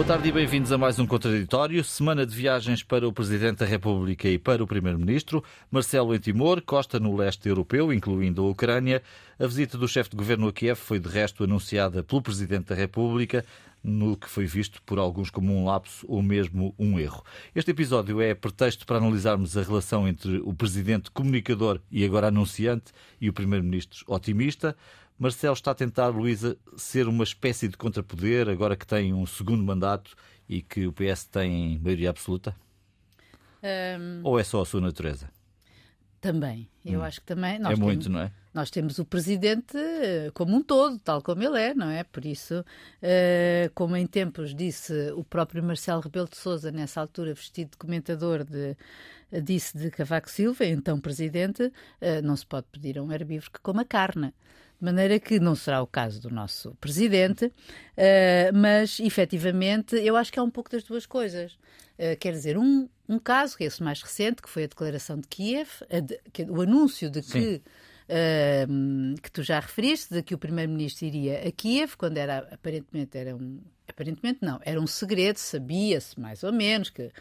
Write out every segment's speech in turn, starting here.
Boa tarde e bem-vindos a mais um Contraditório. Semana de viagens para o Presidente da República e para o Primeiro-Ministro. Marcelo em Timor, Costa no leste europeu, incluindo a Ucrânia. A visita do chefe de governo a Kiev foi, de resto, anunciada pelo Presidente da República, no que foi visto por alguns como um lapso ou mesmo um erro. Este episódio é pretexto para analisarmos a relação entre o Presidente comunicador e agora anunciante e o Primeiro-Ministro otimista. Marcelo está a tentar, Luísa, ser uma espécie de contrapoder, agora que tem um segundo mandato e que o PS tem maioria absoluta? Um... Ou é só a sua natureza? Também. Eu hum. acho que também. é muito, não é? Nós temos o presidente eh, como um todo, tal como ele é, não é? Por isso, uh, como em tempos disse o próprio Marcelo Rebelo de Souza, nessa altura vestido de comentador, de, disse de Cavaco Silva, então presidente, uh, não se pode pedir a um herbívoro que coma carne. De maneira que não será o caso do nosso presidente, uh, mas efetivamente eu acho que é um pouco das duas coisas. Uh, quer dizer, um, um caso, que é esse mais recente, que foi a declaração de Kiev, de, o anúncio de que. Uh, que tu já referiste, de que o primeiro-ministro iria a Kiev, quando era aparentemente era um, aparentemente não, era um segredo, sabia-se mais ou menos que uh,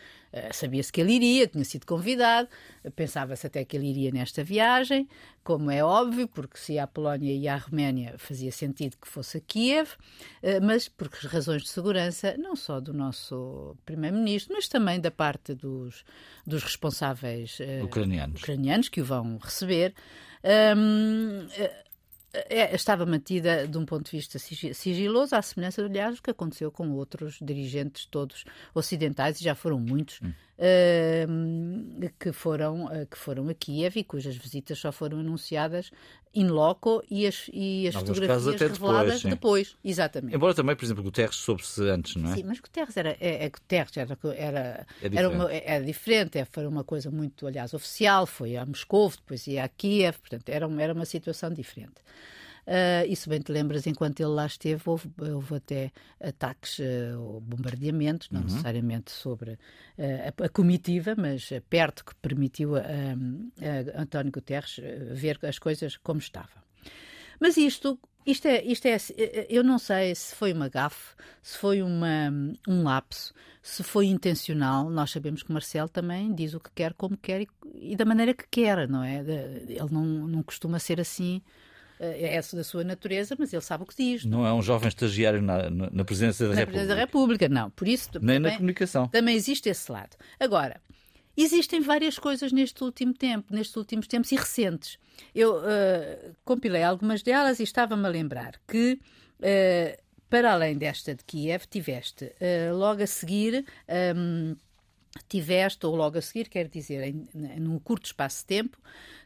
sabia-se que ele iria, tinha sido convidado, pensava-se até que ele iria nesta viagem, como é óbvio, porque se à Polónia e à Roménia fazia sentido que fosse a Kiev, uh, mas por razões de segurança, não só do nosso primeiro-ministro, mas também da parte dos, dos responsáveis uh, ucranianos. ucranianos que o vão receber. Um, é, estava mantida de um ponto de vista sigiloso, à semelhança, aliás, do que aconteceu com outros dirigentes todos ocidentais, e já foram muitos, hum. Uh, que, foram, uh, que foram a Kiev e cujas visitas só foram anunciadas in loco e as, e as fotografias reveladas depois, depois, Exatamente. Embora também, por exemplo, Guterres soube-se antes, não é? Sim, mas Guterres era, é, é Guterres era, era, é era, uma, era diferente, é, foi uma coisa muito, aliás, oficial, foi a Moscou, depois ia a Kiev, portanto, era, era uma situação diferente. Uh, e se bem te lembras, enquanto ele lá esteve, houve, houve até ataques uh, ou bombardeamentos, não uhum. necessariamente sobre uh, a, a, comitiva, mas perto que permitiu a, a António Guterres ver as coisas como estavam. Mas isto, isto é, isto é, eu não sei se foi uma gafe, se foi uma, um lapso, se foi intencional. Nós sabemos que Marcelo também diz o que quer, como quer e, e da maneira que quer, não é? Ele não, não costuma ser assim é essa da sua natureza, mas ele sabe o que diz. Não é um jovem estagiário na, na presidência da na República. presidência da República, não. Por isso, Nem também, na comunicação. Também existe esse lado. Agora, existem várias coisas neste último tempo, nestes últimos tempos e recentes. Eu uh, compilei algumas delas e estava-me a lembrar que. Uh, para além desta de Kiev, tiveste uh, logo a seguir um, tiveste, ou logo a seguir, quer dizer, em, num curto espaço de tempo,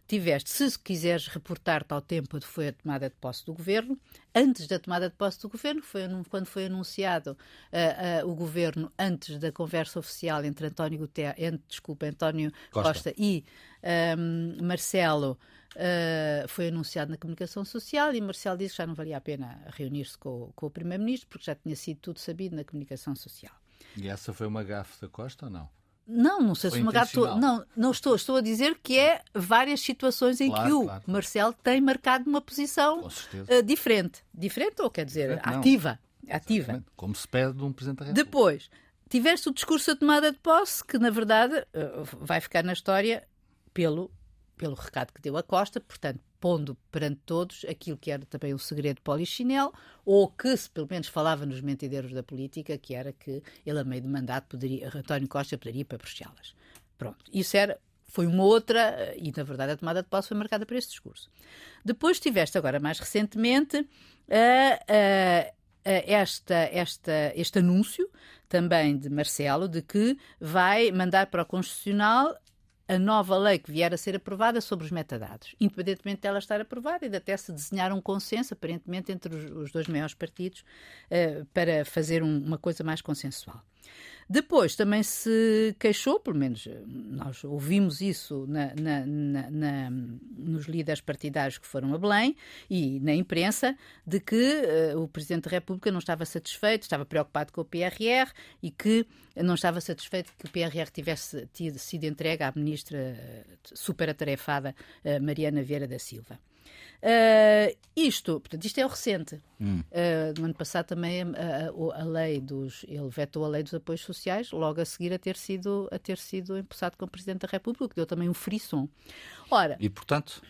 tiveste, se quiseres reportar-te ao tempo de foi a tomada de posse do governo, antes da tomada de posse do governo, foi quando foi anunciado uh, uh, o governo, antes da conversa oficial entre António Guterres, entre, desculpa, António Costa, Costa e um, Marcelo, Uh, foi anunciado na comunicação social e Marcelo disse que já não valia a pena reunir-se com, com, o Primeiro-Ministro porque já tinha sido tudo sabido na comunicação social. E essa foi uma gafe da Costa ou não? Não, não sei se uma gafe. Não, não estou. Estou a dizer que é várias situações em claro, que o claro. Marcelo tem marcado uma posição uh, diferente. Diferente ou quer dizer diferente, ativa. Não. Ativa. Como se pede de um Presidente da República. Depois, tiveste o discurso da tomada de posse, que na verdade uh, vai ficar na história pelo, pelo recado que deu a Costa, portanto, pondo perante todos aquilo que era também o segredo polichinelo, ou que se pelo menos falava nos mentideiros da política, que era que ele a meio de mandato poderia, António Costa poderia ir para Bruxelas. Pronto, isso era foi uma outra, e na verdade a tomada de posse foi marcada por esse discurso. Depois tiveste agora mais recentemente uh, uh, esta, esta, este anúncio também de Marcelo de que vai mandar para o Constitucional a nova lei que vier a ser aprovada sobre os metadados, independentemente dela estar aprovada e de até se desenhar um consenso, aparentemente, entre os, dois maiores partidos, uh, para fazer um, uma coisa mais consensual. Depois também se queixou, pelo menos eh, nós ouvimos isso na, na, na, nos líderes partidários que foram a Belém e na imprensa, de que uh, o Presidente da República não estava satisfeito, estava preocupado com o PRR e que não estava satisfeito que o PRR tivesse tido, sido entregue à ministra uh, super atarefada uh, Mariana Vieira da Silva. Uh, isto, portanto, isto é o recente. Hum. Uh, no ano passado também a, a, a, lei dos. Ele vetou a lei dos apoios sociais, logo a seguir a ter sido, a ter sido empossado como Presidente da República, que deu também um frisson. Ora. E portanto?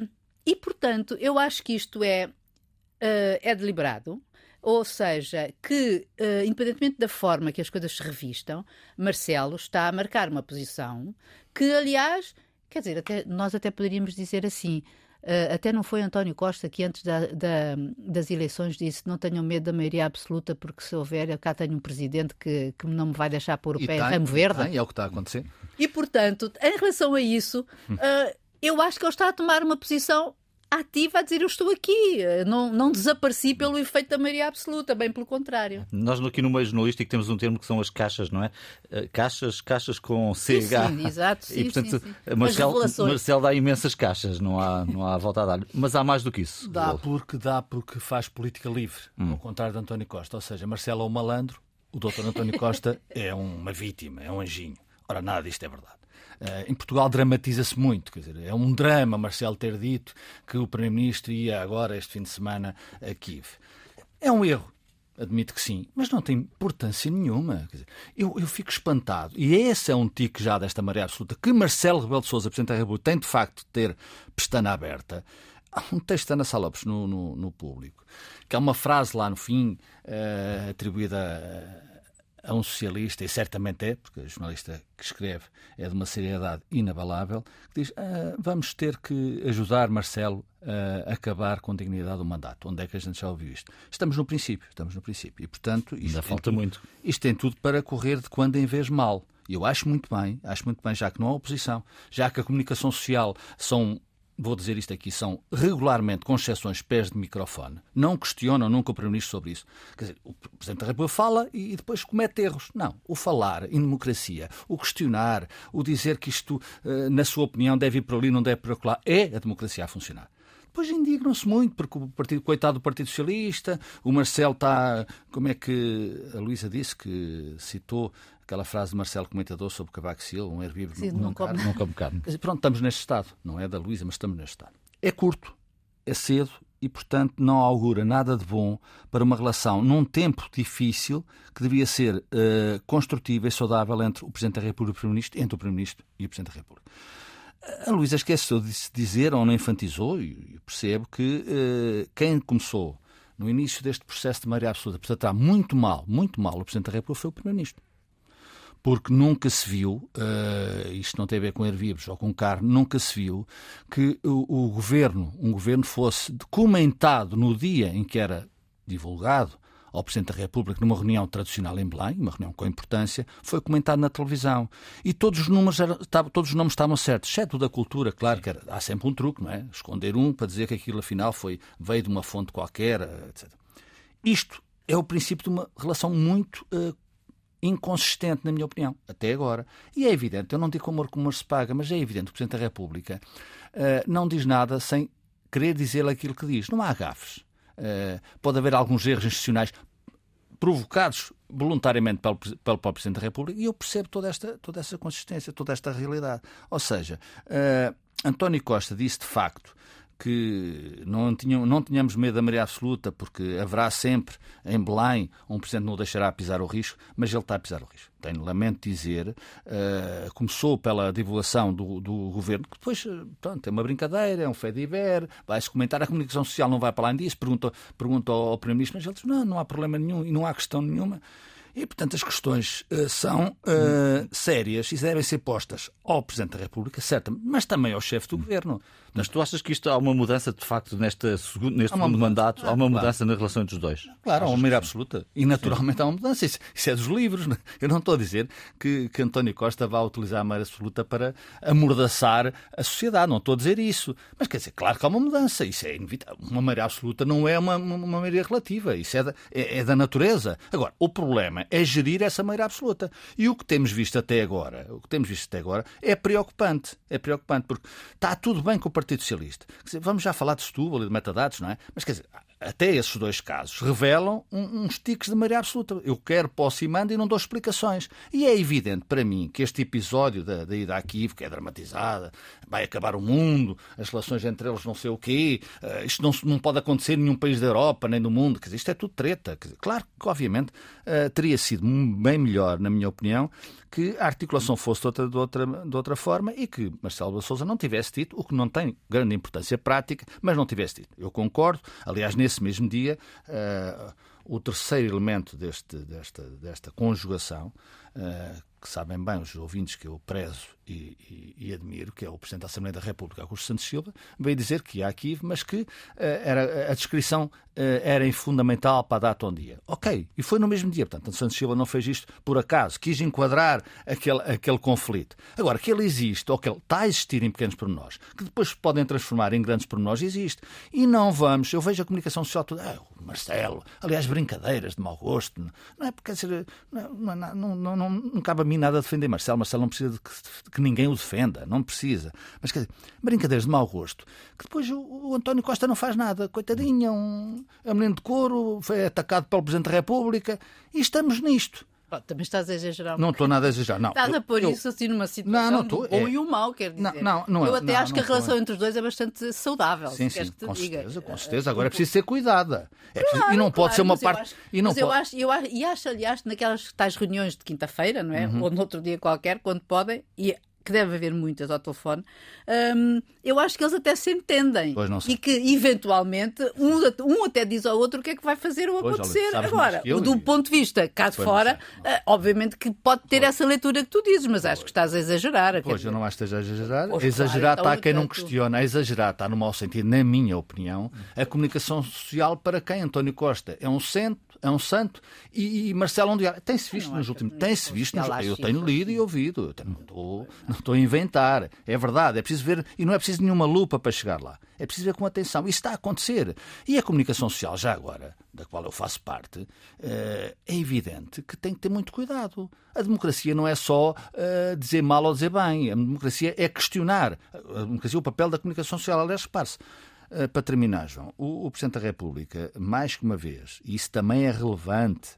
E portanto, eu acho que isto é, uh, é deliberado. Ou seja, que, uh, independentemente da forma que as coisas se revistam, Marcelo está a marcar uma posição que, aliás, quer dizer, até, nós até poderíamos dizer assim. Uh, até não foi António Costa que antes da, da, das eleições disse não tenham medo da maioria absoluta porque se houver, eu cá tenho um presidente que, que não me vai deixar pôr o e pé em ramo verde. Tem, é o que está a acontecer. E, portanto, em relação a isso, uh, eu acho que ele está a tomar uma posição ativa a dizer eu estou aqui, não, não desapareci pelo efeito da maioria absoluta, bem pelo contrário. Nós aqui no meio jornalístico temos um termo que são as caixas, não é? Eh, caixas, caixas com CH. Sim, sim exato. Sim, e portanto, sim, sim. Marcel, Marcel dá imensas caixas, não há, não há volta a dar. Mas há mais do que isso. Dá porque dá porque faz política livre, hum. ao contrário de António Costa. Ou seja, Marcelo é um malandro, o doutor António Costa é uma vítima, é um anjinho. Ora, nada disto é verdade. Uh, em Portugal dramatiza-se muito, quer dizer, é um drama Marcelo ter dito que o Primeiro-Ministro ia agora, este fim de semana, a Kiev. É um erro, admito que sim, mas não tem importância nenhuma. Dizer, eu, eu, fico espantado, e esse é um tique já desta maré absoluta, que Marcelo Rebelo de Sousa, Presidente da República, tem de facto de ter pestana aberta. Há um texto da Ana Salopes no, no, no, público, que há uma frase lá no fim uh, atribuída a um socialista, e certamente é, porque o jornalista que escreve é de uma seriedade inabalável, que diz ah, vamos ter que ajudar Marcelo a acabar com a dignidade do mandato. Onde é que a gente já ouviu isto? Estamos no princípio, estamos no princípio. E, portanto, isto Ainda falta tudo, muito. Isto tem tudo para correr de quando em vez mal. E eu acho muito bem, acho muito bem, já que não há oposição, já que a comunicação social são vou dizer isto aqui, são regularmente, com exceções, pés de microfone. Não questionam nunca o Primeiro-Ministro sobre isso. Quer dizer, o Presidente da República fala e depois comete erros. Não. O falar em democracia, o questionar, o dizer que isto, eh, na sua opinião, deve ir para ali, não deve para lá, é a democracia a funcionar. Depois indignam-se muito, porque o partido, coitado do Partido Socialista, o Marcelo está. Como é que a Luísa disse que citou aquela frase de Marcelo Comentador sobre o Cavaco Silva, um herbívoro Sim, não, não, come. não come carne. Pronto, estamos neste estado. Não é da Luísa, mas estamos neste estado. É curto, é cedo e, portanto, não augura nada de bom para uma relação num tempo difícil que devia ser uh, construtiva e saudável entre o Presidente da República e o Primeiro-Ministro, entre o Primeiro-Ministro e o Presidente da República. A Luísa esqueceu de se dizer, ou não enfatizou, e percebo que uh, quem começou no início deste processo de maioria absoluta por tratar muito mal, muito mal o Presidente da República foi o Primeiro-Ministro. Porque nunca se viu, uh, isto não tem a ver com herbívoros ou com carne, nunca se viu que o, o governo, um governo fosse comentado no dia em que era divulgado ao Presidente da República numa reunião tradicional em Belém, uma reunião com importância, foi comentado na televisão. E todos os números eram, todos os nomes estavam certos, exceto o da cultura, claro, que era, há sempre um truque, não é? Esconder um para dizer que aquilo afinal foi, veio de uma fonte qualquer, etc. Isto é o princípio de uma relação muito uh, inconsistente, na minha opinião, até agora. E é evidente, eu não digo que o amor se paga, mas é evidente que o Presidente da República uh, não diz nada sem querer dizer aquilo que diz. Não há gafes. Eh, pode haver alguns erros institucionais provocados voluntariamente pelo, pelo próprio Presidente da República e eu percebo toda esta, toda essa consistência, toda esta realidade. Ou seja, uh, António Costa disse de facto que não, tinham, não tínhamos medo da maioria absoluta, porque haverá sempre em Belém um Presidente não deixará pisar o risco, mas ele está a pisar o risco. Tenho lamento dizer, uh, começou pela divulgação do, do governo, que depois pronto, é uma brincadeira, é um fediver, vai-se comentar, a comunicação social não vai para lá disso, pergunta, pergunta ao, ao Primeiro-Ministro, mas ele diz, não, não há problema nenhum e não há questão nenhuma. E, portanto, as questões uh, são uh, sérias e devem ser postas ao Presidente da República, certo, mas também ao chefe do Governo. Mas tu achas que isto há uma mudança, de facto, nesta segundo, neste segundo mandato? Ah, há uma mudança claro. na relação entre os dois? Claro, há uma maneira absoluta. E, naturalmente, há uma mudança. Isso, isso, é dos livros. Né? Eu não estou a dizer que, que António Costa vá utilizar a maneira absoluta para amordaçar a sociedade. Não estou a dizer isso. Mas, quer dizer, claro que há uma mudança. Isso é inevitável. Uma maneira absoluta não é uma, uma, maneira relativa. Isso é da, é, é da natureza. Agora, o problema é gerir essa maneira absoluta. E o que temos visto até agora, o que temos visto até agora, é preocupante. É preocupante, porque está tudo bem com o Partido Socialista. Dizer, vamos já falar de Setúbal e de metadados, não é? Mas quer dizer, até esses dois casos, revelam um, uns tiques de maioria absoluta. Eu quero, posso e mando e não dou explicações. E é evidente para mim que este episódio da, da ida a Kiev, que é dramatizada, vai acabar o mundo, as relações entre eles não sei o quê, uh, isto não, não pode acontecer em nenhum país da Europa nem do mundo, quer dizer, isto é tudo treta. Dizer, claro que, obviamente, uh, teria sido bem melhor, na minha opinião, que a articulação fosse de outra, de outra, de outra forma e que Marcelo Souza não tivesse dito, o que não tem grande importância prática, mas não tivesse dito. Eu concordo. Aliás, nesse mesmo dia, uh, o terceiro elemento deste, desta, desta conjugação, uh, que sabem bem os ouvintes que eu prezo e, e, e, admiro, que é o Presidente da Assembleia da República, Augusto Santos Silva, veio dizer que há aqui, mas que uh, era, a descrição uh, era fundamental para a data um dia. Ok, e foi no mesmo dia. Portanto, Santos Silva não fez isto por acaso, quis enquadrar aquele, aquele conflito. Agora, que ele existe, ou que ele está a existir em pequenos pormenores, que depois podem transformar em grandes pormenores, existe. E não vamos, eu vejo a comunicação social toda, ah, Marcelo, aliás, brincadeiras de mau gosto, não é porque, quer dizer, não, não, não, não, não, não cabe a mim nada defender Marcelo, Marcelo não precisa de que, que ninguém o defenda, não precisa. Mas quer dizer, brincadeiras de mau gosto, que depois o, o António Costa não faz nada, coitadinho, é um, é um menino de couro, foi atacado pelo Presidente da República e estamos nisto. Também estás a exagerar. Um não estou nada a exagerar. Não, estás a pôr eu, isso assim numa situação não, não estou, bom é... e o mau, quer dizer. Não, não, eu até acho que a relação entre os dois é bastante saudável. Sim, sim, com diga. certeza, com certeza. Agora é preciso ser cuidada. É preciso... Claro, e não pode claro, ser uma parte. Acho, e não mas pode... eu acho, eu acho, e acho, aliás, naquelas tais reuniões de quinta-feira, não é? Uhum. Ou noutro dia qualquer, quando podem, e que deve haver muitas ao telefone, hum, eu acho que eles até se entendem. E que, eventualmente, um, um, até diz ao outro o que é que vai fazer ou pois, acontecer. Agora, do ponto de vista cá de fora, uh, obviamente que pode ter pois. essa leitura que tu dizes, mas acho que estás a exagerar. Pois, eu não acho que esteja a exagerar. Pois, exagerar claro, está quem não questiona. A exagerar está no mau sentido, na minha opinião. A comunicação social para quem? António Costa é um centro, é um santo e, e Marcelo Ondiar. Tem-se visto nos últimos... Tem-se visto nos... Eu tenho lido e ouvido. Eu não estou não estou a inventar. É verdade. É preciso ver, e não é preciso nenhuma lupa para chegar lá. É preciso ver com atenção. Isso está a acontecer. E a comunicação social, já agora, da qual eu faço parte, eh, é evidente que tem que ter muito cuidado. A democracia não é só eh, dizer mal ou dizer bem. A democracia é questionar. A democracia é o papel da comunicação social. Aliás, repare-se. Eh, para terminar, João, o, o Presidente da República, mais que uma vez, e isso também é relevante,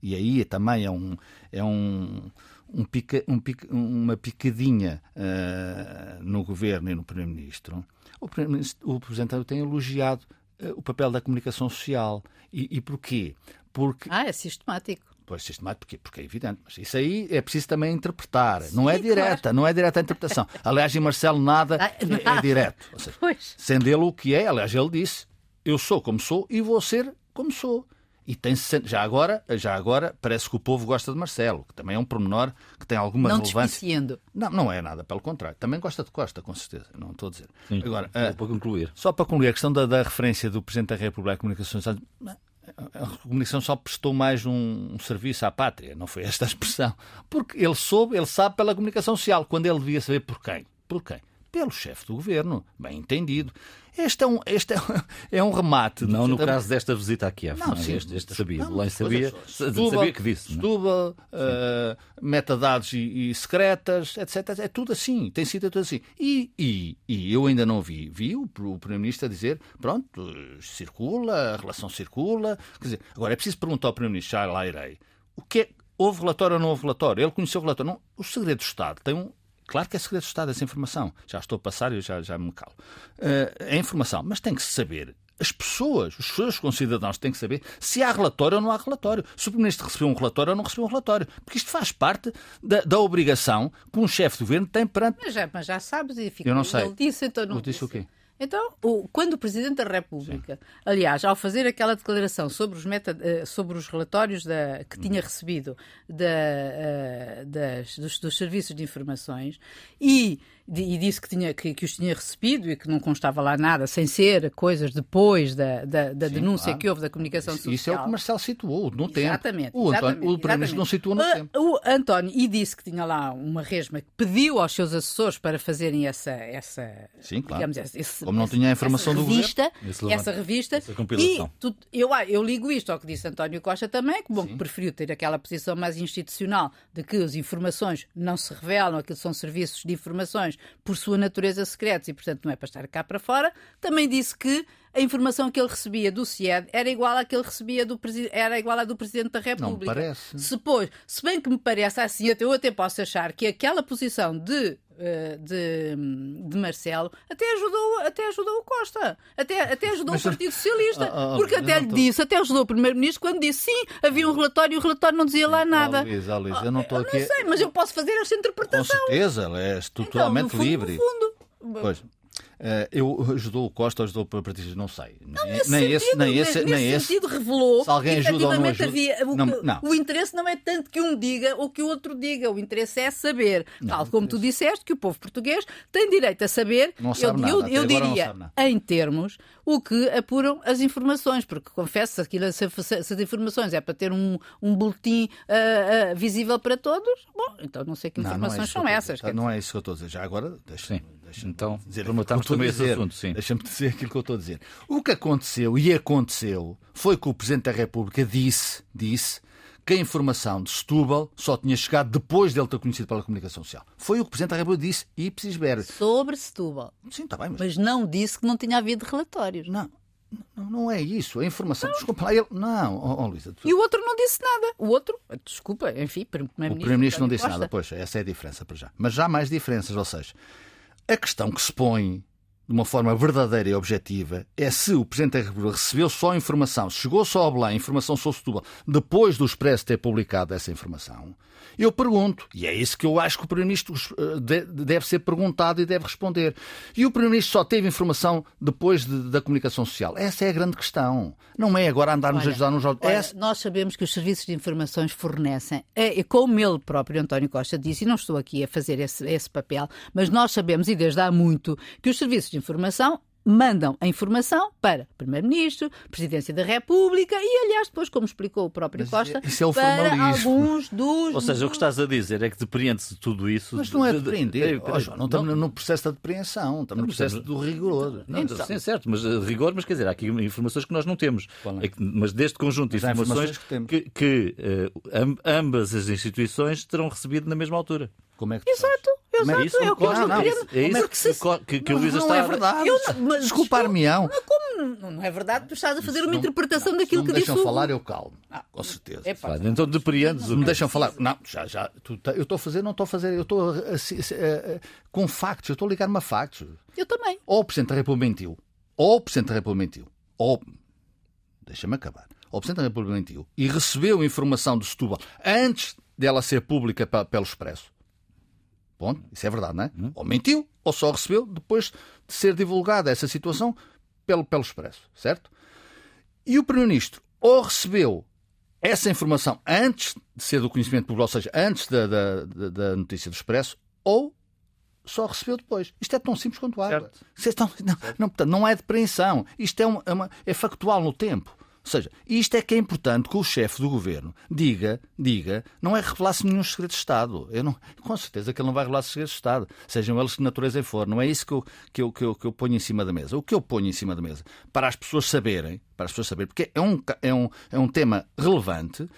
e aí também é um, é um, um pica, um pica, uma picadinha uh, no governo e no Primeiro-Ministro, o, Primeiro o Presidente tem elogiado uh, o papel da comunicação social. E, e porquê? Porque... Ah, é sistemático. Pois, sistemático, porque, porque é evidente. Mas isso aí é preciso também interpretar. Sim, não é direta, claro. não é direta a interpretação. Aliás, em Marcelo nada ah, é, é direto. Seja, sendo ele o que é, aliás, ele disse, eu sou como sou e vou ser como sou. E tem já agora, já agora parece que o povo gosta de Marcelo, que também é um pormenor que tem alguma não relevância. Não, não é nada, pelo contrário. Também gosta de Costa, com certeza. Não estou a dizer. Sim, agora, só uh, para concluir. Só para concluir, a questão da, da referência do Presidente da República à comunicação a comunicação só prestou mais um, um, serviço à pátria, não foi esta a expressão. Porque ele soube, ele sabe pela comunicação social, quando ele devia saber por quem. Por quem? Pelo chefe do governo, bem entendido. Este é um, este é, é um remate. Não no caso desta visita a Kiev. Não, não é? sim, este, este sabia. Não, Belém sabia, sabia que disse. Setúbal, uh, metadados e, e, secretas, etc. É tudo assim. Tem sido tudo assim. E, e, e eu ainda não vi. Vi o, o Primeiro-Ministro a dizer: pronto, circula, a relação circula. Quer dizer, agora é preciso perguntar ao Primeiro-Ministro, já lá irei. O que é, houve relatório ou não houve relatório? Ele conheceu o relatório. Não, o segredo do Estado tem um, Claro que é segredo de Estado essa informação. Já estou a passar e já, já me calo. Uh, é informação, mas tem que se saber. As pessoas, os seus concidadãos têm que saber se há relatório ou não há relatório. Se o Primeiro-Ministro recebeu um relatório ou não recebeu um relatório. Porque isto faz parte da, da obrigação que um chefe de governo tem perante. Mas já, mas já sabes e fica. Eu não sei. Ele disse, então não. Eu disse. o quê? Então, o, quando o Presidente da República, Sim. aliás, ao fazer aquela declaração sobre os, meta, eh, sobre os relatórios da, que tinha recebido da, uh, das, dos, dos, serviços de informações e e disse que, tinha, que, que, os tinha recebido e que não constava lá nada, sem ser coisas depois da, da, da Sim, denúncia claro. que houve da comunicação isso, social. Isso é o que Marcelo situou no tempo. Exatamente. O, António, o Primeiro-Ministro não situou no o, tempo. O António, e disse que tinha lá uma resma que pediu aos seus assessores para fazerem essa. essa Sim, claro. Digamos, esse, Como não tinha a informação do revista, governo. Essa revista. Essa compilação. E tu, eu, eu ligo isto ao que disse António Costa também, que, bom, que preferiu ter aquela posição mais institucional de que as informações não se revelam, aquilo são serviços de informações por sua natureza secretos e, portanto, não é para estar cá para fora. Também disse que a informação que ele recebia do CIED era igual à que ele recebia do era igual à do Presidente da República. Não parece. Se, pois, se bem que me parece assim, eu até posso achar que aquela posição de eh, de, de Marcelo até ajudou, até ajudou o Costa, até, até ajudou Mas, o Partido Socialista, oh, oh, porque até lhe tô... disse, até ajudou o Primeiro-Ministro quando disse sim, havia um relatório e o relatório não dizia lá nada. Oh, Luís, oh, Luís, eu não estou aqui. Não sei, mas eu posso fazer esta interpretação. Com certeza, ela é totalmente então, fundo, livre. fundo. Pois. Uh, eu ajudou o Costa ou ajudou o Partido não sei. Não, nem, nesse nem sentido, esse, nem esse, nem esse. sentido revelou se alguém ajuda ou não ajuda. Havia, o, não, não. o, interesse não é tanto que um diga ou que o outro diga. O interesse é saber, não, tal como tu disseste, que o povo português tem direito a saber. Não sabe eu, nada, eu, eu diria, em termos, o que apuram as informações, porque confesso que se, se, se as informações é para ter um, um boletim uh, uh, visível para todos, bom, então não sei que informações é são essas. Não é isso que eu estou a dizer. Já agora, deixa Deixa então, rematamos também esse assunto, sim. Deixa-me dizer aquilo que eu estou a dizer. O que aconteceu, e aconteceu, foi que o Presidente da República disse, disse que a informação de Setúbal só tinha chegado depois dele ter conhecido pela comunicação social. Foi o que o Presidente da República disse, ipsis verbis. Sobre Setúbal. Sim, está bem. Mas... mas não disse que não tinha havido relatórios. Não, não, não, é isso. A informação. Não. Desculpa lá, ele. Não, oh, oh, Luísa. Tu... E o outro não disse nada. O outro, desculpa, enfim, Primeiro-Ministro. O Primeiro-Ministro não disse nada, pois, essa é a diferença para já. Mas já há mais diferenças, ou seja, a questão que se põe de uma forma verdadeira e objetiva é se o Presidente da República recebeu só informação, chegou só ao Belém, informação sobre Setúbal, depois do Expresso ter publicado essa informação, eu pergunto, e é isso que eu acho que o Primeiro-Ministro eh, deve ser perguntado e deve responder. E o Primeiro-Ministro só teve informação depois de, da comunicação social. Essa é a grande questão. Não é agora andarmos olha, a ajudar nos olha, Essa... Nós sabemos que os serviços de informações fornecem, é, como ele próprio, António Costa, disse, e não estou aqui a fazer esse, esse papel, mas nós sabemos, e desde há muito, que os serviços de informação mandam a informação para Primeiro-Ministro, Presidência da República e, aliás, depois, como explicou o próprio Mas Costa, isso é o para alguns dos. Ou seja, o que estás a dizer é que depreende-se tudo isso. Mas não é depreender. De... Oh, João, não estamos no processo da depreensão, estamos no processo do rigor. Não, então, sim, certo, mas eh, rigor, mas quer dizer, há aqui informações que nós não temos. É que, mas deste conjunto de informações, informações que, que, que uh, ambas as instituições terão recebido na mesma altura. Como é que Exato, exato. É isso, é o que eu não, É isso que, se... que, que, a Luísa está... Não é verdade. Eu não, mas, Desculpar-me-ão. Como não é verdade? Tu estás a fazer uma interpretação não, daquilo que disse Se me deixam falar, eu calmo. Ah, com certeza. É pá, então depreendes... Me deixam falar. Não, já, já. Tu, eu estou a fazer, não estou a fazer. Eu estou com factos. Eu estou a ligar-me a factos. Eu também. Ou o Presidente da República mentiu. Ou o Presidente da República mentiu. Ou... Deixa-me acabar. Ou o Presidente da República mentiu e recebeu informação do Setúbal antes dela ser pública pelo Expresso Ponto. Isso é verdade, não é? Hum. Ou mentiu, ou só recebeu depois de ser divulgada essa situação pelo, pelo Expresso, certo? E o Primeiro-Ministro ou recebeu essa informação antes de ser do conhecimento público, ou seja, antes da, da, da notícia do Expresso, ou só recebeu depois. Isto é tão simples quanto água. Certo. Não, não, não, não é depreensão. Isto é, é, uma, é factual no tempo. Ou seja, isto é que é importante que o chefe do governo diga, diga, não é revelar-se nenhum segredo de Estado. Eu não, com certeza que ele não vai revelar segredos de Estado, sejam eles que natureza for. Não é isso que eu, que, eu, que, eu, que eu ponho em cima da mesa. O que eu ponho em cima da mesa, para as pessoas saberem, para as pessoas saberem, porque é um, é um, é um tema relevante,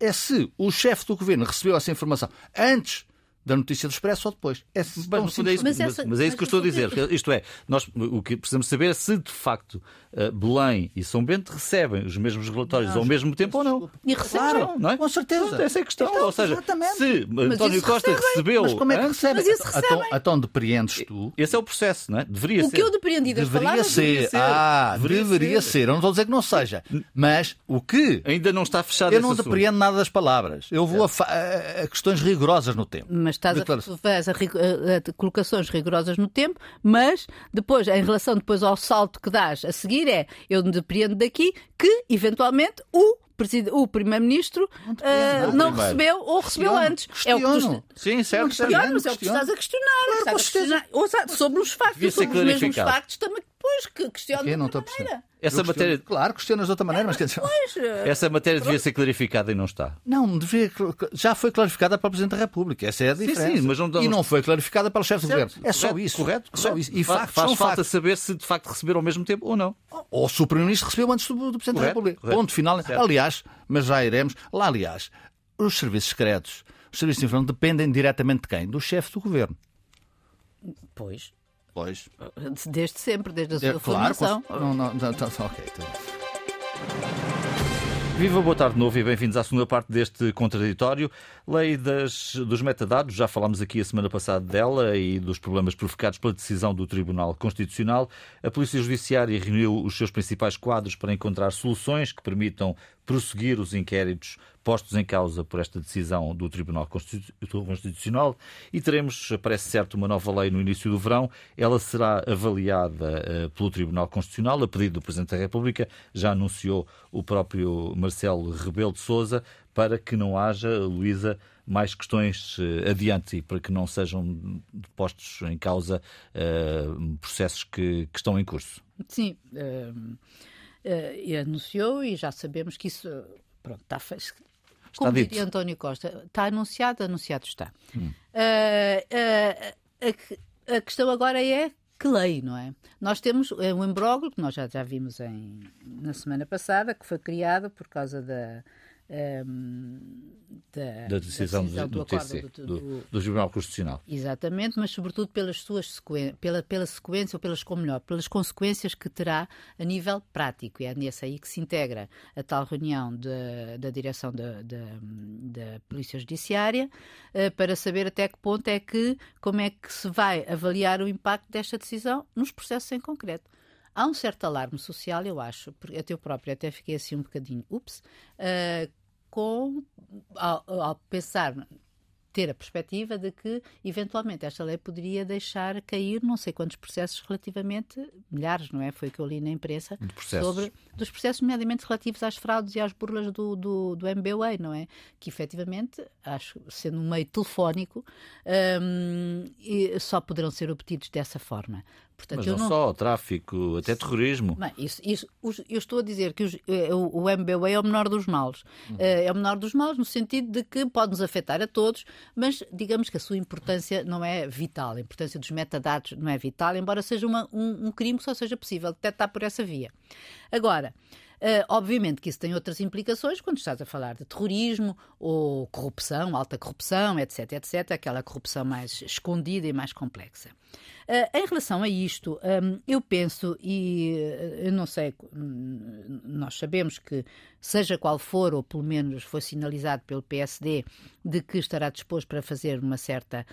é se o chefe do governo recebeu essa informação antes da notícia do Expresso ou depois. É mas, é isso, mas, essa, mas, é isso que eu estou a dizer. Isto é, nós, o que precisamos saber é se de facto uh, Belém e São Bento recebem os mesmos relatórios não, ao mesmo tempo ou não. E recebem, não é? Com certeza. essa é a questão. Então, ou seja, exatamente. se António Costa recebem. recebeu. Mas como é que recebe? Mas recebem. Então, então depreendes tu. Esse é o processo, não é? Deveria o ser. O que eu depreendi das deveria palavras ser. Deveria ser. Ah, deveria, deveria ser. ser. Eu não estou a dizer que não seja. Mas o que. Ainda não está fechado Eu não depreendo nada das palavras. Eu vou a, a, a, questões rigorosas no tempo. Mas estás a, a, a, colocações rigorosas no tempo, mas depois, em relação depois ao salto que dás a seguir, é eu depreendo daqui que, eventualmente, o o Primeiro-Ministro uh, não recebeu ou recebeu questiono, antes. Questiono. É o que tu... Sim, certo. Questiono, mas é o que estás a questionar. Claro, estás a questionar. sobre os factos, sobre os mesmos factos também. Pois, que questiono de outra maneira. Essa matéria... Claro, questionas de outra maneira, mas. Pois, Essa matéria devia ser clarificada e não está. Não, devia... já foi clarificada para o Presidente da República. Essa é a diferença. Sim, sim, mas não... E não foi clarificada para o chefe do governo. É só isso. Correto? Só isso. E faz, faz falta factos. saber se de facto receberam ao mesmo tempo ou não. Ou se o Primeiro-Ministro recebeu antes do, do Presidente correto, da República. Correto. Ponto final. Certo. Aliás, mas já iremos. Lá, aliás, os serviços secretos, os serviços de informação dependem diretamente de quem? Do chefe do governo. Pois. Pois. Desde sempre, desde a sua é, claro, formação. Não, não, não, não, ok, Viva, boa tarde de novo e bem-vindos à segunda parte deste contraditório. Lei das, dos metadados, já falámos aqui a semana passada dela e dos problemas provocados pela decisão do Tribunal Constitucional. A Polícia Judiciária reuniu os seus principais quadros para encontrar soluções que permitam prosseguir os inquéritos postos em causa por esta decisão do Tribunal Constitucional e teremos, parece certo, uma nova lei no início do verão. Ela será avaliada uh, pelo Tribunal Constitucional a pedido do Presidente da República. Já anunciou o próprio Marcelo Rebelo de Sousa para que não haja, Luísa, mais questões uh, adiante e para que não sejam postos em causa uh, processos que, que, estão em curso. Sim. Uh, e anunciou e já sabemos que isso pronto, está feito. Como está diria António Costa, está anunciado, anunciado está. Hum. Uh, a, a, questão agora é que lei, não é? Nós temos um imbróglio que nós já, já vimos em, na semana passada, que foi criado por causa da, um, da, da, decisão, da decisão do, do, TC, do, do, do, Tribunal Constitucional. Exatamente, mas sobretudo pelas suas pela, pela sequência, ou pelas, como melhor, pelas consequências que terá a nível prático. E é nesse aí que se integra a tal reunião de, da direção da, da Polícia Judiciária uh, para saber até que ponto é que, como é que se vai avaliar o impacto desta decisão nos processos em concreto há um certo alarme social, eu acho, porque até eu próprio até fiquei assim um bocadinho, ups, uh, com ao, ao pensar ter a perspectiva de que, eventualmente, esta lei poderia deixar cair não sei quantos processos relativamente, milhares, não é? Foi o que eu li na imprensa, sobre dos processos, nomeadamente relativos às fraudes e às burlas do, do, do MBWay, não é? Que, efetivamente, acho, sendo um meio telefónico, um, só poderão ser obtidos dessa forma. Portanto, Mas não, não, só, tráfico, até terrorismo. Bem, isso, isso, eu estou a dizer que os, eh, o, o MBWay é o menor dos males. Uhum. É o menor dos males no sentido de que pode nos afetar a todos, mas digamos que a sua importância não é vital. A importância dos metadados não é vital, embora seja uma, um, um crime que só seja possível detectar por essa via. Agora, Uh, obviamente que isso tem outras implicações quando estás a falar de terrorismo ou corrupção, alta corrupção, etc, etc, aquela corrupção mais escondida e mais complexa. Uh, em relação a isto, um, eu penso, e uh, eu não sei, hum, nós sabemos que, seja qual for, ou pelo menos foi sinalizado pelo PSD, de que estará disposto para fazer uma certa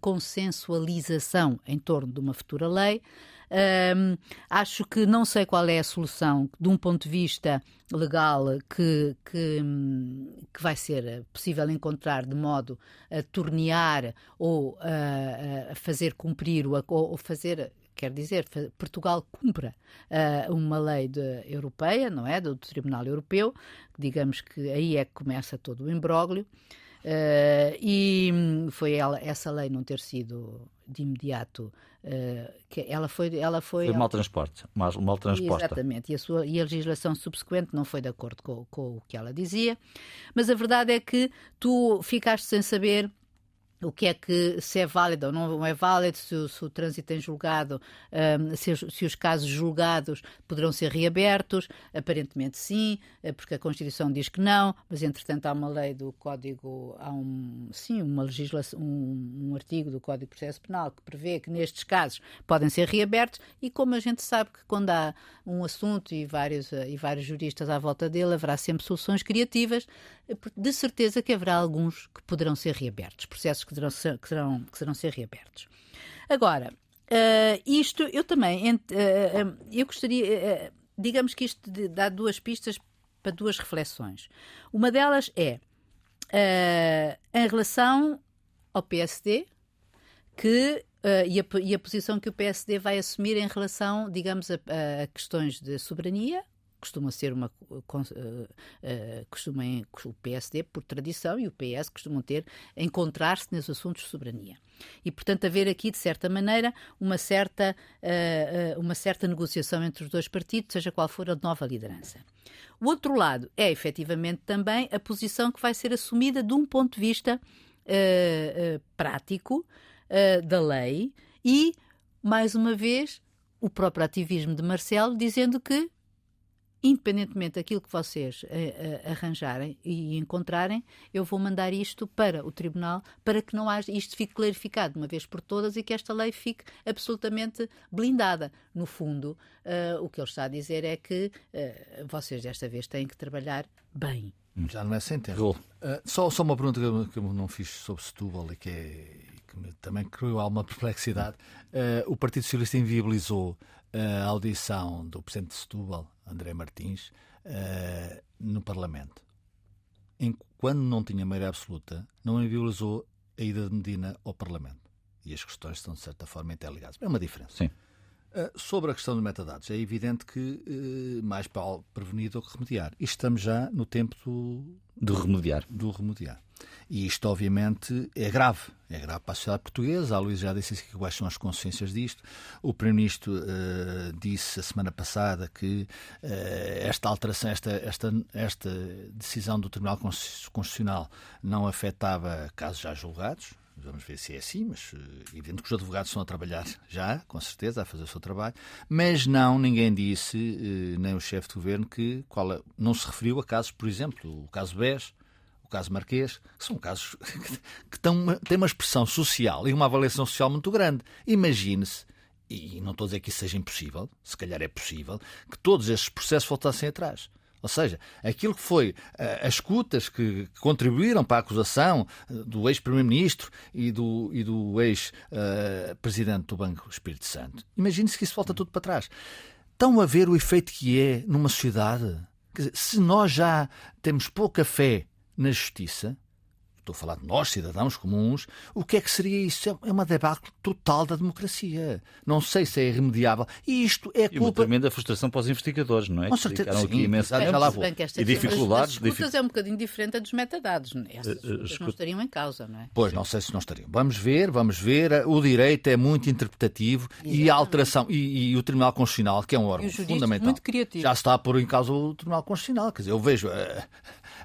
consensualização em torno de uma futura lei. Um, acho que não sei qual é a solução de um ponto de vista legal que, que, que vai ser possível encontrar de modo a tornear ou a, a fazer cumprir ou, ou fazer quer dizer, Portugal cumpra uh, uma lei de, europeia, não é? Do, Tribunal Europeu, digamos que aí é que começa todo o imbróglio. Uh, e foi ela, essa lei não ter sido de imediato uh, que ela foi ela foi, foi mal transporte mal, mal transporte exatamente. E a sua e a legislação subsequente não foi de acordo com, com o que ela dizia. Mas a verdade é que tu ficaste sem saber o que é que se é válido ou não é válido, se o, se o trânsito em julgado, um, se, se, os casos julgados poderão ser reabertos, aparentemente sim, eh, porque a Constituição diz que não, mas entretanto há uma lei do Código, há um, sim, uma legislação, um, um artigo do Código de Processo Penal que prevê que nestes casos podem ser reabertos e como a gente sabe que quando há um assunto e vários, eh, e vários juristas à volta dele, haverá sempre soluções criativas, eh, de certeza que haverá alguns que poderão ser reabertos, processos que serão, que serão, que serão ser reabertos. Agora, uh, isto eu também, uh, eu gostaria, uh, digamos que isto dá duas pistas para duas reflexões. Uma delas é em relação ao PSD, que Uh, e, a, e, a, posição que o PSD vai assumir em relação, digamos, a, a questões de soberania, costuma ser uma uh, uh, costuma o PSD por tradição e o PS costumam ter encontrar-se nos assuntos de soberania. E portanto haver aqui de certa maneira uma certa uma certa negociação entre os dois partidos seja qual for a nova liderança. O outro lado é efetivamente também a posição que vai ser assumida de um ponto de vista prático da lei e mais uma vez o próprio ativismo de Marcelo dizendo que independentemente daquilo que vocês uh, uh, arranjarem e encontrarem, eu vou mandar isto para o Tribunal para que não haja, isto fique clarificado de uma vez por todas e que esta lei fique absolutamente blindada. No fundo, uh, o que ele está a dizer é que vocês desta vez têm que trabalhar bem. Já não é sem tempo. só, só uma pergunta que eu, que eu não fiz sobre Setúbal e que, é, que também criou alguma perplexidade. o Partido Socialista inviabilizou a audição do Presidente de Setúbal, André Martins, uh, no Parlamento. Em, quando não tinha maioria absoluta, não inviolizou a ida de Medina ao Parlamento. E as questões estão, de certa forma, interligadas. É uma diferença. Sim. Uh, sobre a questão dos metadados, é evidente que uh, mais para prevenir do que remediar. E estamos já no tempo do, do remediar. Do remediar. E isto, obviamente, é grave. É grave para a sociedade portuguesa. A Luísa já disse quais são as consequências disto. O Primeiro-Ministro uh, disse a semana passada que uh, esta alteração, esta, esta, esta decisão do Tribunal Constitucional não afetava casos já julgados. Vamos ver se é assim, mas é evidente que os advogados estão a trabalhar já, com certeza, a fazer o seu trabalho. Mas não, ninguém disse, nem o chefe de governo, que qual, é, não se referiu a casos, por exemplo, o caso BES, o caso Marquês, são casos que têm uma expressão social e uma avaliação social muito grande. Imagine-se, e não estou a dizer que isso seja impossível, se calhar é possível, que todos estes processos voltassem atrás. Ou seja, aquilo que foi uh, as escutas que, contribuíram para a acusação uh, do ex-primeiro-ministro e do, e do ex-presidente uh, do Banco Espírito Santo. Imagine-se que isso volta tudo para trás. Estão a ver o efeito que é numa sociedade? Quer dizer, se nós já temos pouca fé na justiça, estou a falar de nós, cidadãos comuns, o que é que seria isso? É uma debacle total da democracia. Não sei se é irremediável. E isto é culpa... E uma tremenda frustração para os investigadores, não é? Com certeza, sim, aqui imenso bem, lá vou. E dificuldades... As escutas é um bocadinho diferente dos metadados. Essas uh, uh, não estariam em causa, não é? Pois, não sei se não estariam. Vamos ver, vamos ver. O direito é muito interpretativo Exatamente. e a alteração... E, e, o Tribunal Constitucional, que é um órgão fundamental... muito criativo. Já está a pôr em causa o Tribunal Constitucional. Quer dizer, eu vejo... Uh,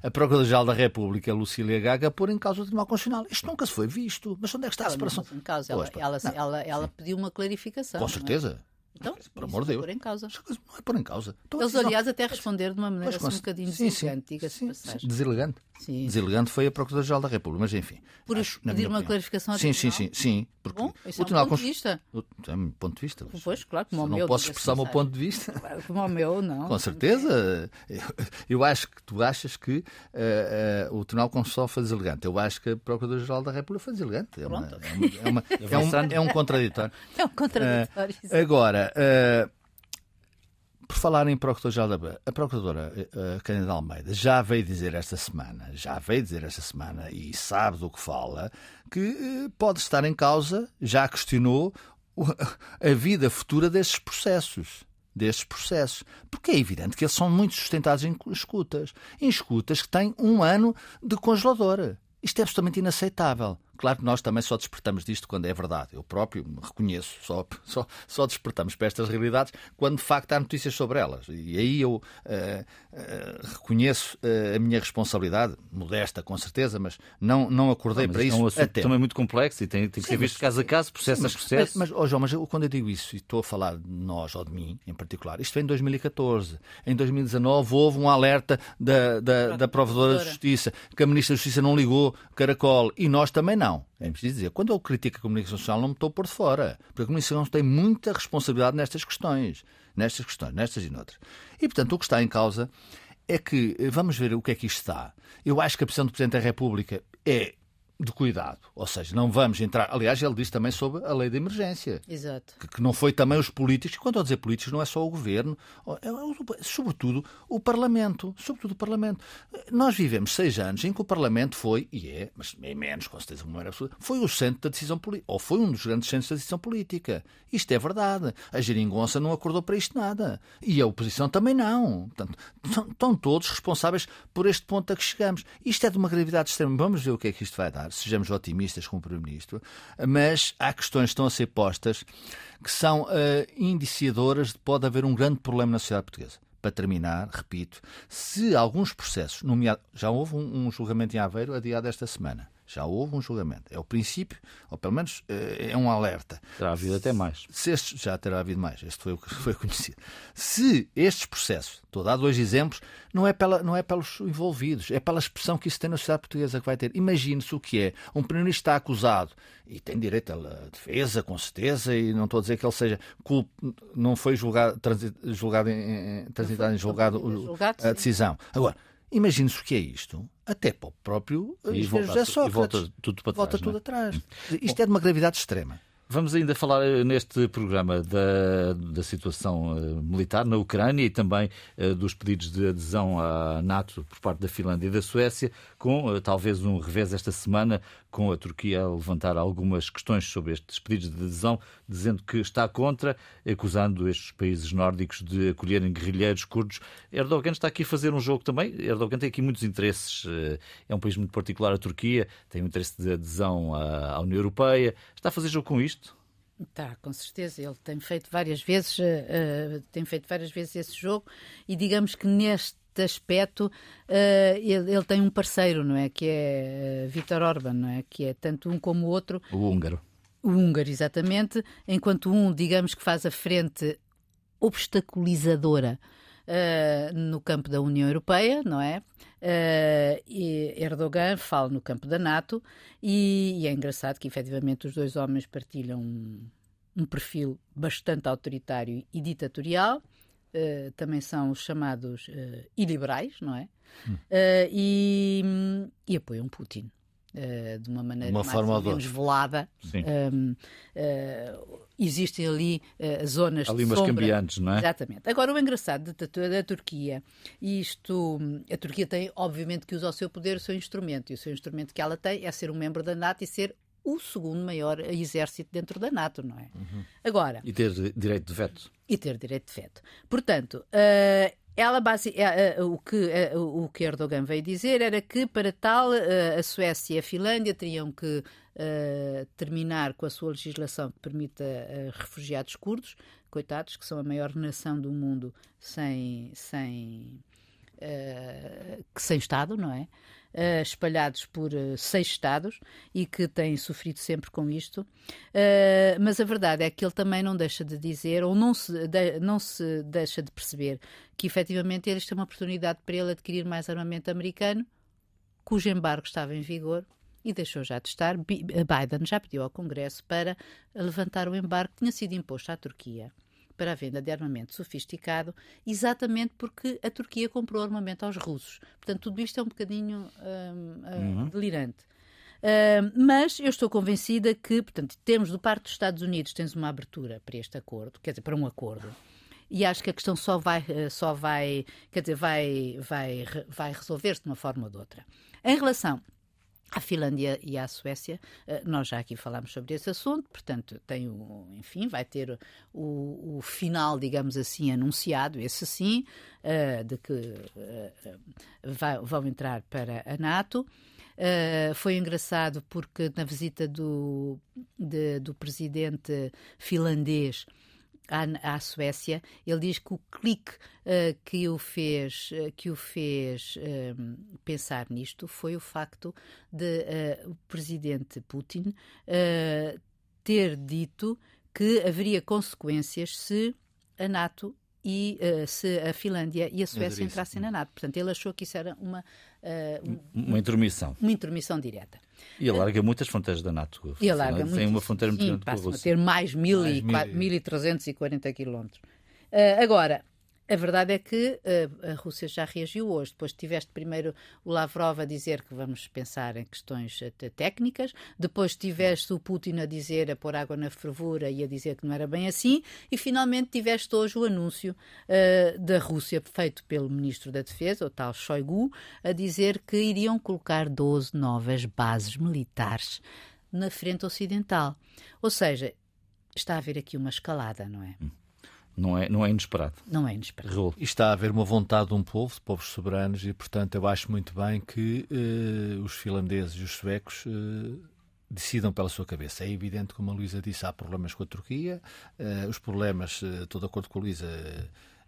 a Procuradora-Geral da República, Lucília Gaga, pôr em causa o Tribunal Constitucional. Isto nunca se foi visto. Mas onde é que está a separação? Em causa. Ela, ela, ela, ela, pediu uma clarificação. Com é? certeza. Então, por amor de Deus. Pôr em causa. Não é pôr em causa. Então, Eles, aliás, até responderam de uma maneira assim, um bocadinho deselegante, diga-se. Deselegante? Sim. Deselegante foi a Procuradora-Geral da República, mas enfim. Por acho, pedir uma opinião. clarificação sim, sim, sim, sim. Porque Bom, isso o é um ponto de vista. É um ponto de vista. Pois, claro, como o meu. Não posso expressar o meu ponto de vista. Como o meu, não. Com certeza. Eu, eu acho que tu achas que uh, uh, o Tribunal Constitucional foi deselegante. Eu acho que a Procuradora-Geral da República foi deselegante. É, uma, é, uma, é, uma, é, um, é um contraditório. É um contraditório. Uh, agora por falar em Procurador-Geral da a Procuradora uh, Cândida Almeida já veio dizer esta semana, já veio dizer esta semana e sabe do que fala, que uh, pode estar em causa, já questionou a vida futura destes processos destes processos. Porque é evidente que eles são muito sustentados em escutas. Em escutas que têm um ano de congelador. Isto é absolutamente inaceitável. Claro que nós também só despertamos disto quando é verdade. Eu próprio me reconheço, só, só, só despertamos para estas realidades quando de facto há notícias sobre elas. E aí eu uh, uh, reconheço uh, a minha responsabilidade, modesta com certeza, mas não, não acordei não, para isso. É um assunto até. também muito complexo e tem, tem que ser visto caso a caso, processo mas, a processo. Mas, mas oh João, mas eu, quando eu digo isso, e estou a falar de nós ou de mim em particular, isto foi em 2014. Em 2019 houve um alerta da, da, da Provedora de Justiça, que a Ministra da Justiça não ligou Caracol e nós também não. É preciso dizer. Quando eu critico a comunicação social, não me estou por fora. Porque a comunicação tem muita responsabilidade nestas questões. Nestas questões, nestas e noutras. E, portanto, o que está em causa é que, vamos ver o que é que isto está. Eu acho que a posição do Presidente da República é de cuidado. Ou seja, não vamos entrar. Aliás, ele disse também sobre a lei de emergência. Exato. Que, que não foi também os políticos. E quando eu dizer políticos, não é só o governo, é, é, sobretudo o Parlamento. Sobretudo o Parlamento. Nós vivemos seis anos em que o Parlamento foi, e é, mas é menos, com certeza, uma absoluta, foi o centro da decisão política. Ou foi um dos grandes centros da decisão política. Isto é verdade. A geringonça não acordou para isto nada. E a oposição também não. Portanto, estão todos responsáveis por este ponto a que chegamos. Isto é de uma gravidade extrema. Vamos ver o que é que isto vai dar sejamos otimistas com o Primeiro-Ministro, mas há questões que estão a ser postas que são uh, indiciadoras de que pode haver um grande problema na sociedade portuguesa. Para terminar, repito, se alguns processos, nomeado, já houve um, um julgamento em Aveiro adiado esta semana, Já houve um julgamento. É o princípio, ou pelo menos é um alerta. Terá havido até mais. Se este, já terá havido mais. Este foi o que foi conhecido. Se estes processos, estou a dar dois exemplos, não é, pela, não é pelos envolvidos, é pela expressão que isso tem na sociedade portuguesa que vai ter. Imagine-se o que é. Um primeiro-ministro está acusado e tem direito à defesa, com certeza, e não estou a dizer que ele seja culp... não foi julgado, julgado em, transitado em julgado, julgado a decisão. Agora, imagine-se o que é isto, até para o próprio e volta, José Sócrates. E volta tudo para trás. Volta tudo é? atrás. Isto Bom, é de uma gravidade extrema. Vamos ainda falar eh, neste programa da, da situação uh, militar na Ucrânia e também uh, dos pedidos de adesão à NATO por parte da Finlândia e da Suécia, com talvez um revés esta semana, com a Turquia a levantar algumas questões sobre estes pedidos de adesão, dizendo que está contra, acusando estes países nórdicos de acolherem guerrilheiros curdos. Erdogan está aqui a fazer um jogo também. Erdogan tem aqui muitos interesses. É um país muito particular, a Turquia, tem um interesse de adesão à, à União Europeia. Está a fazer jogo com isto? Tá, com certeza. Ele tem feito várias vezes, uh, tem feito várias vezes esse jogo e digamos que neste aspecto uh, ele, ele, tem um parceiro, não é? Que é uh, Vítor Orban, não é? Que é tanto um como o outro. O húngaro. O húngaro, exatamente. Enquanto um, digamos que faz a frente obstaculizadora uh, no campo da União Europeia, não é? Uh, Erdogan fala no campo da NATO e, e, é engraçado que efetivamente os dois homens partilham um, um perfil bastante autoritário e ditatorial. Uh, também são os chamados uh, iliberais, não é? Hum. e, e apoiam Putin. Uh, de uma maneira uma mais forma ou menos velada. Um, uh, existem ali uh, zonas ali de umas sombra. cambiantes, não é? Exatamente. Agora, o engraçado da, da Turquia, isto, a Turquia tem, obviamente, que usa o seu poder, o seu instrumento, e o seu instrumento que ela tem é ser um membro da NATO e ser o segundo maior exército dentro da NATO, não é? Uhum. Agora... E ter direito de veto. E ter direito de veto. Portanto, uh, ela base, é, é, o, que, é, o que Erdogan veio dizer era que, para tal, a Suécia e a Finlândia teriam que terminar com a sua legislação que permita refugiados curdos, coitados, que são a maior nação do mundo sem, sem, sem Estado, não é? Uh, espalhados por uh, seis estados e que têm sofrido sempre com isto. Uh, mas a verdade é que ele também não deixa de dizer, ou não se, de, não se deixa de perceber, que efetivamente isto é uma oportunidade para ele adquirir mais armamento americano, cujo embargo estava em vigor e deixou já de estar. Biden já pediu ao Congresso para levantar o embargo que tinha sido imposto à Turquia para a venda de armamento sofisticado, exatamente porque a Turquia comprou armamento aos russos. Portanto, tudo isto é um bocadinho hum, hum, uhum. delirante. Uh, mas eu estou convencida que, portanto, temos do parte dos Estados Unidos tens uma abertura para este acordo, quer dizer, para um acordo. E acho que a questão só vai, eh, só vai, quer dizer, vai, vai, vai resolver-se de uma forma ou de outra. Em relação à Finlândia e à Suécia, eh, nós já aqui falámos sobre esse assunto, portanto, tem o, enfim, vai ter o, o final, digamos assim, anunciado, esse sim, uh, de que vai, vão entrar para a NATO. Uh, foi engraçado porque na visita do, de, do presidente finlandês à, à Suécia, ele diz que o clique uh, que o fez, uh, que o fez uh, pensar nisto foi o facto de o presidente Putin ter dito que haveria consequências se a NATO e uh, se a Finlândia e a Suécia entrassem na NATO. Portanto, ele achou que isso era uma... Uh, um, uma intromissão. Uma intromissão direta. E alarga muitas fronteiras da NATO. E alarga Tem uma fronteira muito grande com a Rússia. a ter mais 1.340 quilómetros. Uh, agora, a verdade é que uh, a Rússia já reagiu hoje. Depois tiveste primeiro o Lavrov a dizer que vamos pensar em questões uh, técnicas, depois tiveste o Putin a dizer, a pôr água na fervura e a dizer que não era bem assim, e finalmente tiveste hoje o anúncio uh, da Rússia, feito pelo Ministro da Defesa, o tal Shoigu, a dizer que iriam colocar 12 novas bases militares na frente ocidental. Ou seja, está a haver aqui uma escalada, não é? Hum. Não é, não é inesperado. Não é inesperado. E está a haver uma vontade de um povo, de povos soberanos, e portanto eu acho muito bem que uh, os finlandeses e os suecos uh, decidam pela sua cabeça. É evidente, como a Luísa disse, há problemas com a Turquia. Uh, os problemas, estou de acordo com a Luísa,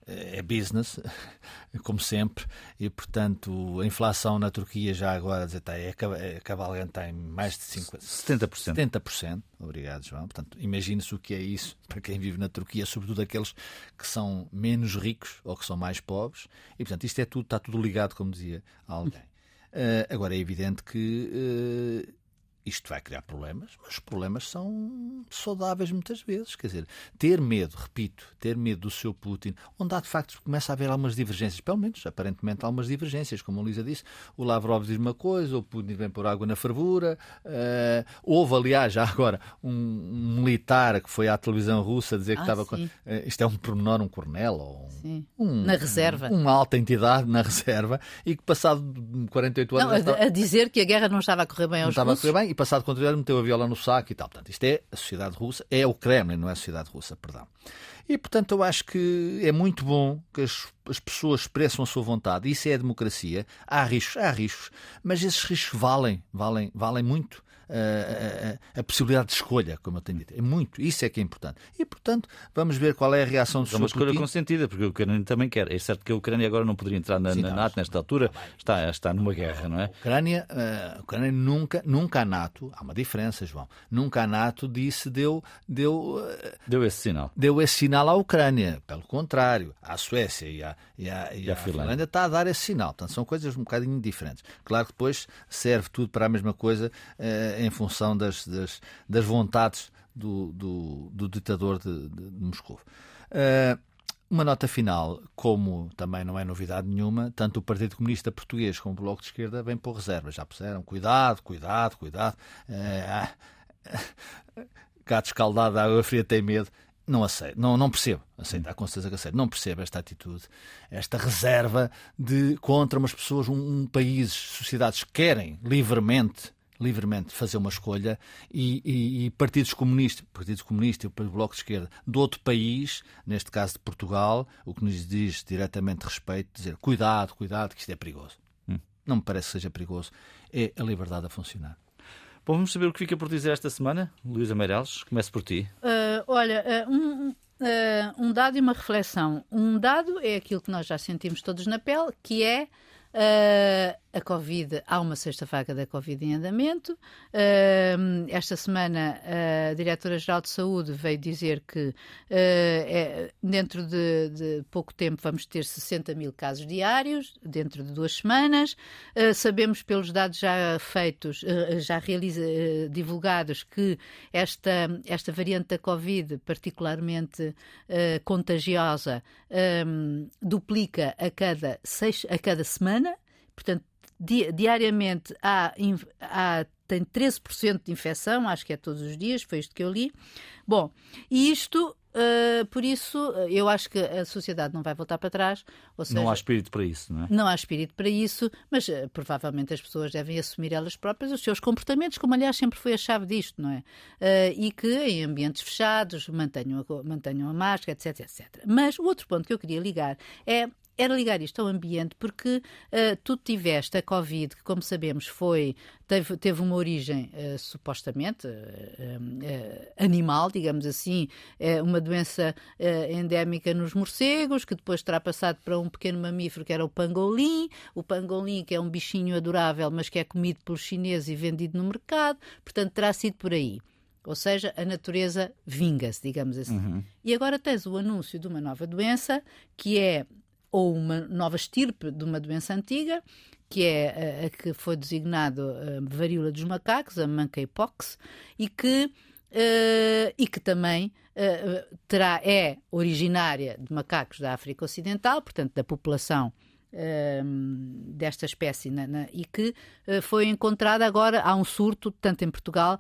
é business, como sempre, e portanto a inflação na Turquia já agora está, é, é cavalgante, está em mais de 50, 70%. 70%. Obrigado, João. Portanto, imagine-se o que é isso para quem vive na Turquia, sobretudo aqueles que são menos ricos ou que são mais pobres. E portanto, isto é tudo, está tudo ligado, como dizia alguém. Uh, agora é evidente que uh, isto vai criar problemas, mas os problemas são saudáveis muitas vezes. Quer dizer, ter medo, repito, ter medo do seu Putin, onde há de facto começa a haver algumas divergências, pelo menos aparentemente algumas divergências, como a Luísa disse, o Lavrov diz uma coisa, o Putin vem por água na fervura. Uh, houve, aliás, já agora, um, um, militar que foi à televisão russa dizer que ah, estava. Com, uh, isto é um pormenor, um coronel, ou um, um, na reserva. uma alta entidade na reserva, e que passado 48 anos. Não, a, estava, a dizer que a guerra não estava a correr bem aos não russos. estava a correr bem e passado quanto ele meteu a viola no saco e tal. Portanto, isto é a sociedade russa, é o Kremlin, não é a sociedade russa, perdão. E, portanto, eu acho que é muito bom que as, as pessoas expressam a sua vontade. Isso é a democracia. Há riscos, há riscos, mas esses riscos valem, valem, valem muito a, a, a, possibilidade de escolha, como eu tenho dito. É muito, isso é que é importante. E, portanto, vamos ver qual é a reação do É uma escolha Putin. consentida, porque a Ucrânia também quer. É certo que a Ucrânia agora não poderia entrar na, Sim, na não, NATO nesta altura, está, está numa guerra, não é? A Ucrânia, a Ucrânia nunca, nunca a NATO, há uma diferença, João, nunca a NATO disse, deu, deu, deu esse sinal. Deu esse sinal à Ucrânia. Pelo contrário, à Suécia e à, e e, e Finlândia. Finlândia está a dar esse sinal. Portanto, são coisas um bocadinho diferentes. Claro que depois serve tudo para a mesma coisa eh, em função das, das, das vontades do, do, do ditador de, de, de Moscou. Uh, uma nota final, como também não é novidade nenhuma, tanto o Partido Comunista Português como o Bloco de Esquerda vêm por reservas. Já puseram cuidado, cuidado, cuidado. Uh, gato escaldado, água fria tem medo. Não aceito, não, não percebo, aceito, com certeza que aceito, não percebo esta atitude, esta reserva de contra umas pessoas, um, um países, sociedades que querem livremente livremente fazer uma escolha e, e, e, partidos comunistas, partidos comunistas e o Bloco de Esquerda de outro país, neste caso de Portugal, o que nos diz diretamente respeito, dizer cuidado, cuidado, que isto é perigoso. Hum. Não me parece que seja perigoso. É a liberdade a funcionar. Bom, vamos saber o que fica por dizer esta semana. Luísa Meireles, comece por ti. Uh, olha, uh, um, uh, um dado e uma reflexão. Um dado é aquilo que nós já sentimos todos na pele, que é Uh, a Covid, há uma sexta vaga da Covid em andamento. Uh, esta semana a Diretora-Geral de Saúde veio dizer que uh, é, dentro de, de, pouco tempo vamos ter 60 mil casos diários, dentro de duas semanas. sabemos pelos dados já feitos, já realiza, divulgados, que esta, esta variante da Covid, particularmente contagiosa, duplica a cada, seis, a cada semana portanto, di diariamente há, há tem 13% de infecção, acho que é todos os dias, foi isto que eu li. Bom, e isto, uh, por isso, eu acho que a sociedade não vai voltar para trás. Seja, não há espírito para isso, não é? Não há espírito para isso, mas uh, provavelmente as pessoas devem assumir elas próprias os seus comportamentos, como aliás sempre foi a chave disto, não é? Uh, e que em ambientes fechados mantenham a, mantenham a máscara, etc, etc. Mas o outro ponto que eu queria ligar é era ligar isto ao ambiente porque uh, tu tiveste a Covid, que como sabemos foi, teve, teve uma origem uh, supostamente uh, animal, digamos assim, uma doença endémica nos morcegos, que depois terá passado para um pequeno mamífero que era o pangolim, o pangolim que é um bichinho adorável, mas que é comido pelos chineses e vendido no mercado, portanto terá sido por aí. Ou seja, a natureza vinga-se, digamos assim. Uhum. E agora tens o anúncio de uma nova doença, que é ou uma nova estirpe de uma doença antiga, que é a, a que foi designado a varíola dos macacos, a monkeypox, e que, uh, e que também uh, terá, é originária de macacos da África Ocidental, portanto, da população uh, desta espécie, na, na, e que foi encontrada agora, há um surto, tanto em Portugal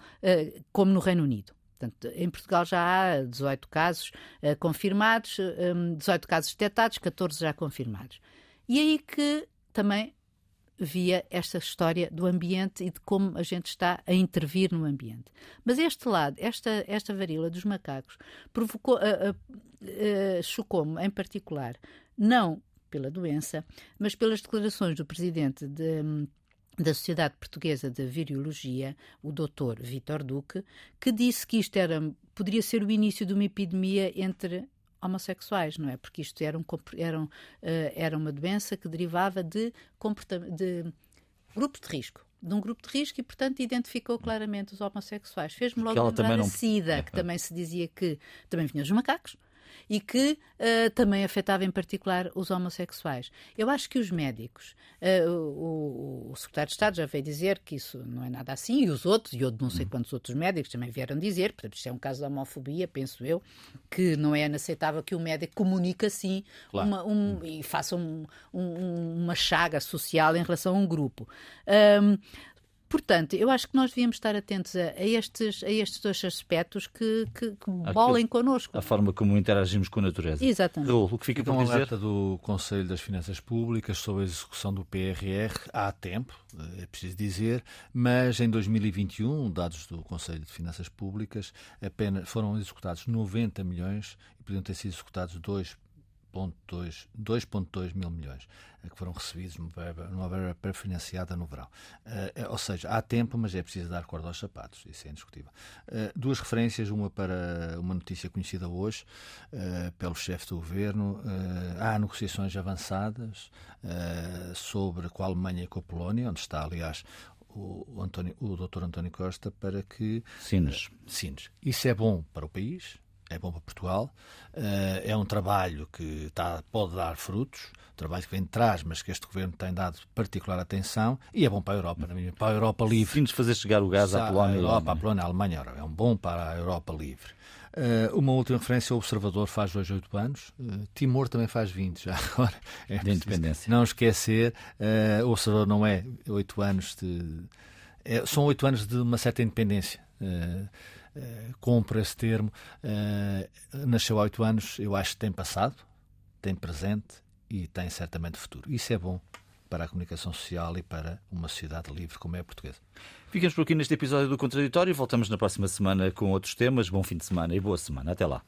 como no Reino Unido. Portanto, em Portugal já há 18 casos uh, confirmados, um, 18 casos detectados, 14 já confirmados. E aí que também via esta história do ambiente e de como a gente está a intervir no ambiente. Mas este lado, esta, esta varíola dos macacos, provocou, uh, uh, chocou-me em particular, não pela doença, mas pelas declarações do presidente de um, da Sociedade Portuguesa de Virologia, o Dr. Vítor Duque, que disse que isto era, poderia ser o início de uma epidemia entre homossexuais, não é? Porque isto era, um, era, um, uh, era uma doença que derivava de, de grupos de risco de um grupo de risco e, portanto, identificou claramente os homossexuais. Fez-me logo lembrar a SIDA, que também se dizia que também vinha dos macacos, e que uh, também afetava em particular os homossexuais. Eu acho que os médicos, uh, o, o, secretário de Estado já veio dizer que isso não é nada assim, e os outros, e eu não sei quantos outros médicos também vieram dizer, portanto, isto é um caso de homofobia, penso eu, que não é inaceitável que o médico comunique assim claro. uma, um, e faça um, um, uma chaga social em relação a um grupo. Um, Portanto, eu acho que nós devíamos estar atentos a, a estes, a estes dois aspectos que, que, que bolem connosco. A forma como interagimos com a natureza. Exatamente. Raul, o que fica por dizer? alerta do Conselho das Finanças Públicas sobre a execução do PRR há tempo, é preciso dizer, mas em 2021, dados do Conselho de Finanças Públicas, apenas foram executados 90 milhões e podiam ter sido executados 2 2,2 mil milhões eh, que foram recebidos numa verba, pré-financiada no verão. Uh, ou seja, há tempo, mas é preciso dar corda aos sapatos, isso é indiscutível. Uh, duas referências, uma para uma notícia conhecida hoje uh, pelo chefe do governo. há negociações avançadas sobre com a Alemanha e com a Polónia, onde está, aliás, o, António, o Dr. António Costa para que. Sines. Sines. Isso é bom para o país, é bom para Portugal. Uh, é um trabalho que tá, pode dar frutos, um trabalho que vem de trás, mas que este governo tem dado particular atenção e é bom para a Europa, para a Europa livre. Sim, fazer chegar o gás à Polónia. A Europa, à Polónia, à Alemanha, é um bom para a Europa livre. Uh, uma última referência: o Observador faz hoje 8 anos, uh, Timor também faz 20 já agora. É de independência. Não esquecer, o Observador não é 8 anos de. É, são 8 anos de uma certa independência. Uh, compro esse termo. Uh, nasceu há oito anos, eu acho que tem passado, tem presente e tem certamente futuro. Isso é bom para a comunicação social e para uma sociedade livre como é a portuguesa. Ficamos por aqui neste episódio do Contraditório. Voltamos na próxima semana com outros temas. Bom fim de semana e boa semana. Até lá.